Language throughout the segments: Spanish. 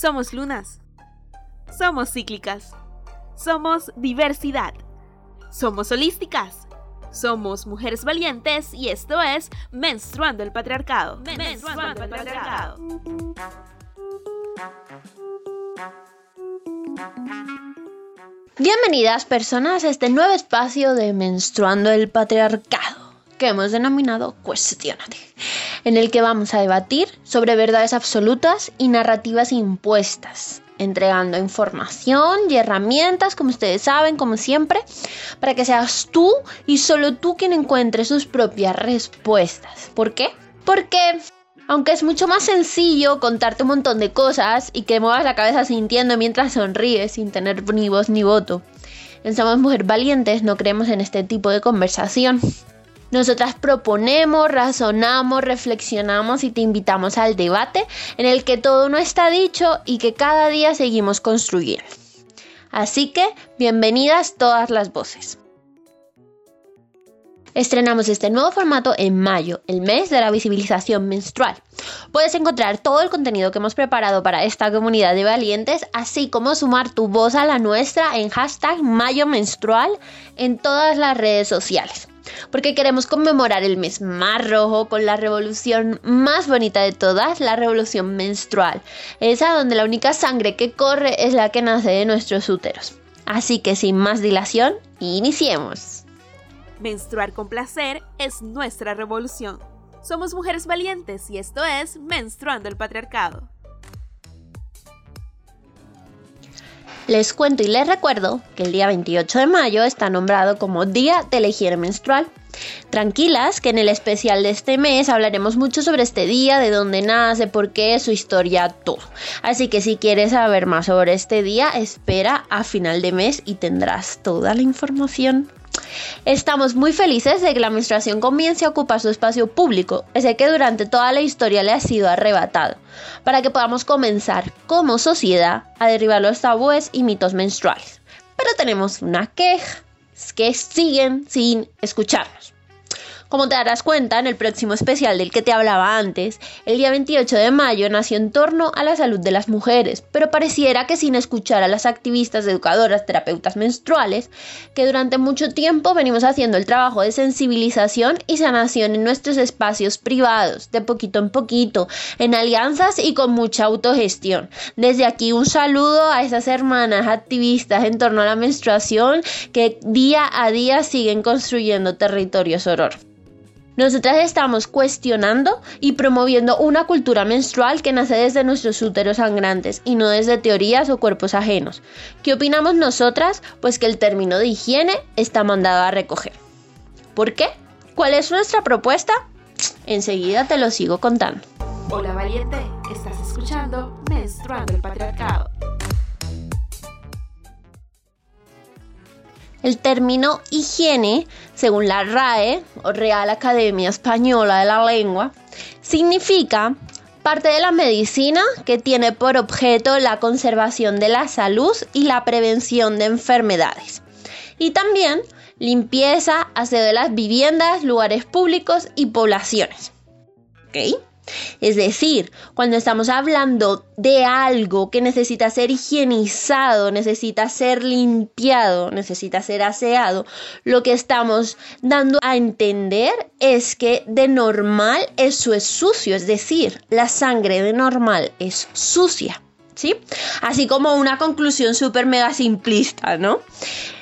Somos lunas. Somos cíclicas. Somos diversidad. Somos holísticas. Somos mujeres valientes y esto es Menstruando el Patriarcado. Menstruando el Patriarcado. Bienvenidas personas a este nuevo espacio de Menstruando el Patriarcado que hemos denominado Cuestionate, en el que vamos a debatir sobre verdades absolutas y narrativas impuestas, entregando información y herramientas, como ustedes saben, como siempre, para que seas tú y solo tú quien encuentre sus propias respuestas. ¿Por qué? Porque aunque es mucho más sencillo contarte un montón de cosas y que muevas la cabeza sintiendo mientras sonríes sin tener ni voz ni voto. En Somos Mujer Valientes no creemos en este tipo de conversación. Nosotras proponemos, razonamos, reflexionamos y te invitamos al debate en el que todo no está dicho y que cada día seguimos construyendo. Así que, bienvenidas todas las voces. Estrenamos este nuevo formato en mayo, el mes de la visibilización menstrual. Puedes encontrar todo el contenido que hemos preparado para esta comunidad de valientes, así como sumar tu voz a la nuestra en hashtag mayo menstrual en todas las redes sociales. Porque queremos conmemorar el mes más rojo con la revolución más bonita de todas, la revolución menstrual. Esa donde la única sangre que corre es la que nace de nuestros úteros. Así que sin más dilación, iniciemos. Menstruar con placer es nuestra revolución. Somos mujeres valientes y esto es Menstruando el Patriarcado. Les cuento y les recuerdo que el día 28 de mayo está nombrado como Día de la Higiene Menstrual. Tranquilas, que en el especial de este mes hablaremos mucho sobre este día, de dónde nace, por qué, su historia, todo. Así que si quieres saber más sobre este día, espera a final de mes y tendrás toda la información. Estamos muy felices de que la menstruación comience a ocupar su espacio público, ese que durante toda la historia le ha sido arrebatado, para que podamos comenzar como sociedad a derribar los tabúes y mitos menstruales. Pero tenemos una queja, que siguen sin escucharnos. Como te darás cuenta, en el próximo especial del que te hablaba antes, el día 28 de mayo nació en torno a la salud de las mujeres, pero pareciera que sin escuchar a las activistas, educadoras, terapeutas menstruales, que durante mucho tiempo venimos haciendo el trabajo de sensibilización y sanación en nuestros espacios privados, de poquito en poquito, en alianzas y con mucha autogestión. Desde aquí un saludo a esas hermanas activistas en torno a la menstruación que día a día siguen construyendo territorios horror. Nosotras estamos cuestionando y promoviendo una cultura menstrual que nace desde nuestros úteros sangrantes y no desde teorías o cuerpos ajenos. ¿Qué opinamos nosotras? Pues que el término de higiene está mandado a recoger. ¿Por qué? ¿Cuál es nuestra propuesta? Enseguida te lo sigo contando. Hola valiente, estás escuchando Menstruando el Patriarcado. El término higiene, según la RAE, o Real Academia Española de la Lengua, significa parte de la medicina que tiene por objeto la conservación de la salud y la prevención de enfermedades. Y también limpieza, aseo de las viviendas, lugares públicos y poblaciones. ¿Ok? Es decir, cuando estamos hablando de algo que necesita ser higienizado, necesita ser limpiado, necesita ser aseado, lo que estamos dando a entender es que de normal eso es sucio, es decir, la sangre de normal es sucia. ¿Sí? Así como una conclusión súper mega simplista, ¿no?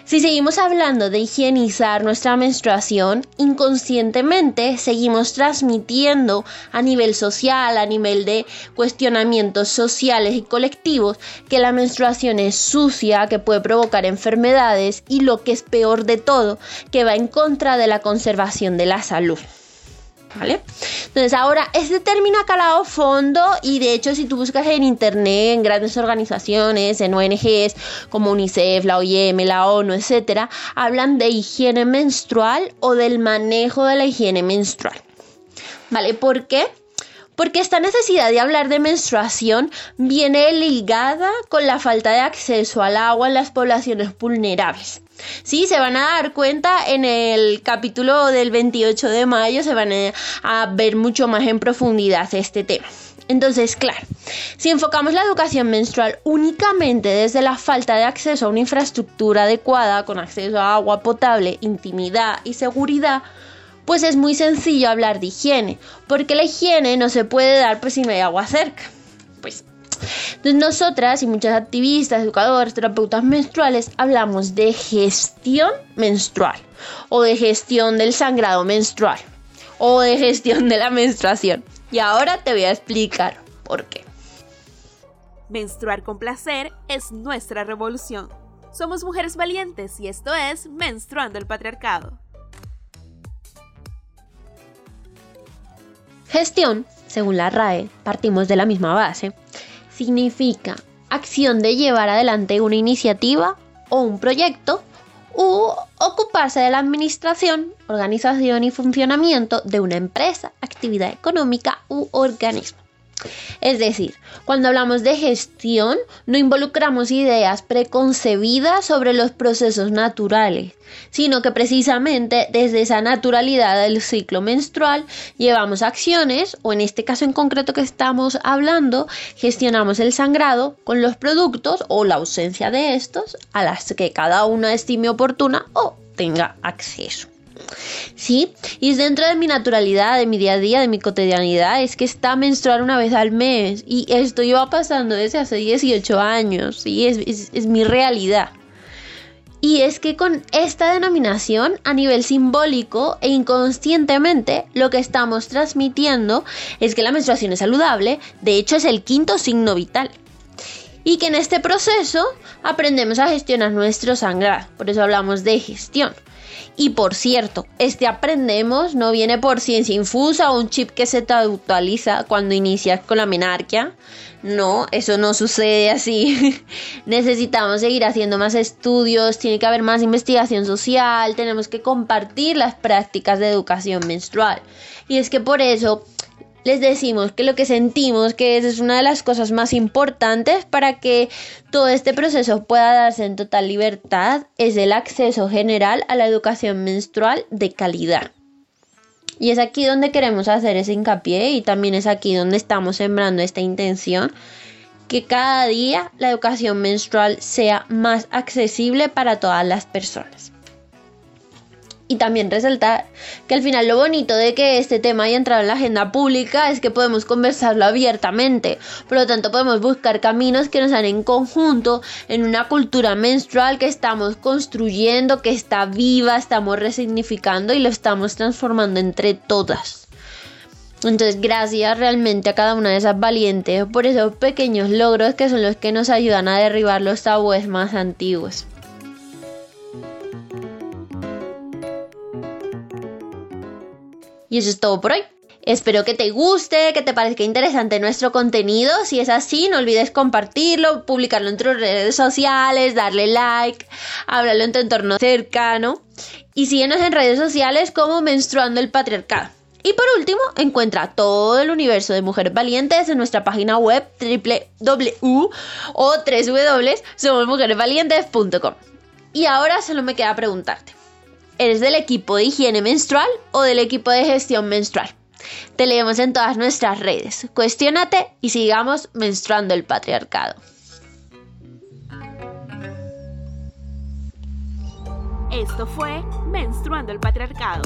Si seguimos hablando de higienizar nuestra menstruación, inconscientemente seguimos transmitiendo a nivel social, a nivel de cuestionamientos sociales y colectivos, que la menstruación es sucia, que puede provocar enfermedades y lo que es peor de todo, que va en contra de la conservación de la salud. ¿Vale? Entonces ahora este término ha calado fondo y de hecho si tú buscas en internet, en grandes organizaciones, en ONGs como UNICEF, la OIM, la ONU, etcétera, hablan de higiene menstrual o del manejo de la higiene menstrual. ¿Vale? ¿Por qué? Porque esta necesidad de hablar de menstruación viene ligada con la falta de acceso al agua en las poblaciones vulnerables. Sí, se van a dar cuenta en el capítulo del 28 de mayo, se van a ver mucho más en profundidad este tema. Entonces, claro, si enfocamos la educación menstrual únicamente desde la falta de acceso a una infraestructura adecuada, con acceso a agua potable, intimidad y seguridad, pues es muy sencillo hablar de higiene, porque la higiene no se puede dar pues si no hay agua cerca. Pues entonces nosotras y muchas activistas, educadoras, terapeutas menstruales hablamos de gestión menstrual o de gestión del sangrado menstrual o de gestión de la menstruación. Y ahora te voy a explicar por qué. Menstruar con placer es nuestra revolución. Somos mujeres valientes y esto es Menstruando el Patriarcado. Gestión, según la RAE, partimos de la misma base, significa acción de llevar adelante una iniciativa o un proyecto u ocuparse de la administración, organización y funcionamiento de una empresa, actividad económica u organismo. Es decir, cuando hablamos de gestión, no involucramos ideas preconcebidas sobre los procesos naturales, sino que precisamente desde esa naturalidad del ciclo menstrual llevamos acciones, o en este caso en concreto que estamos hablando, gestionamos el sangrado con los productos o la ausencia de estos a las que cada uno estime oportuna o tenga acceso. ¿Sí? Y es dentro de mi naturalidad, de mi día a día, de mi cotidianidad, es que está menstruar una vez al mes. Y esto lleva pasando desde hace 18 años, ¿sí? Es, es mi realidad. Y es que con esta denominación, a nivel simbólico e inconscientemente, lo que estamos transmitiendo es que la menstruación es saludable, de hecho es el quinto signo vital. Y que en este proceso aprendemos a gestionar nuestro sangrado, por eso hablamos de gestión. Y por cierto, este aprendemos no viene por ciencia infusa o un chip que se te actualiza cuando inicias con la menarquia. No, eso no sucede así. Necesitamos seguir haciendo más estudios, tiene que haber más investigación social, tenemos que compartir las prácticas de educación menstrual. Y es que por eso les decimos que lo que sentimos que es una de las cosas más importantes para que todo este proceso pueda darse en total libertad es el acceso general a la educación menstrual de calidad. Y es aquí donde queremos hacer ese hincapié y también es aquí donde estamos sembrando esta intención que cada día la educación menstrual sea más accesible para todas las personas. Y también resaltar que al final lo bonito de que este tema haya entrado en la agenda pública es que podemos conversarlo abiertamente. Por lo tanto, podemos buscar caminos que nos hagan en conjunto en una cultura menstrual que estamos construyendo, que está viva, estamos resignificando y lo estamos transformando entre todas. Entonces, gracias realmente a cada una de esas valientes por esos pequeños logros que son los que nos ayudan a derribar los tabúes más antiguos. Y eso es todo por hoy. Espero que te guste, que te parezca interesante nuestro contenido. Si es así, no olvides compartirlo, publicarlo en tus redes sociales, darle like, hablarlo en tu entorno cercano. Y síguenos en redes sociales como Menstruando el Patriarcado. Y por último, encuentra todo el universo de Mujeres Valientes en nuestra página web www o www.somosmujeresvalientes.com. Y ahora solo me queda preguntarte. ¿Eres del equipo de higiene menstrual o del equipo de gestión menstrual? Te leemos en todas nuestras redes. Cuestiónate y sigamos menstruando el patriarcado. Esto fue Menstruando el Patriarcado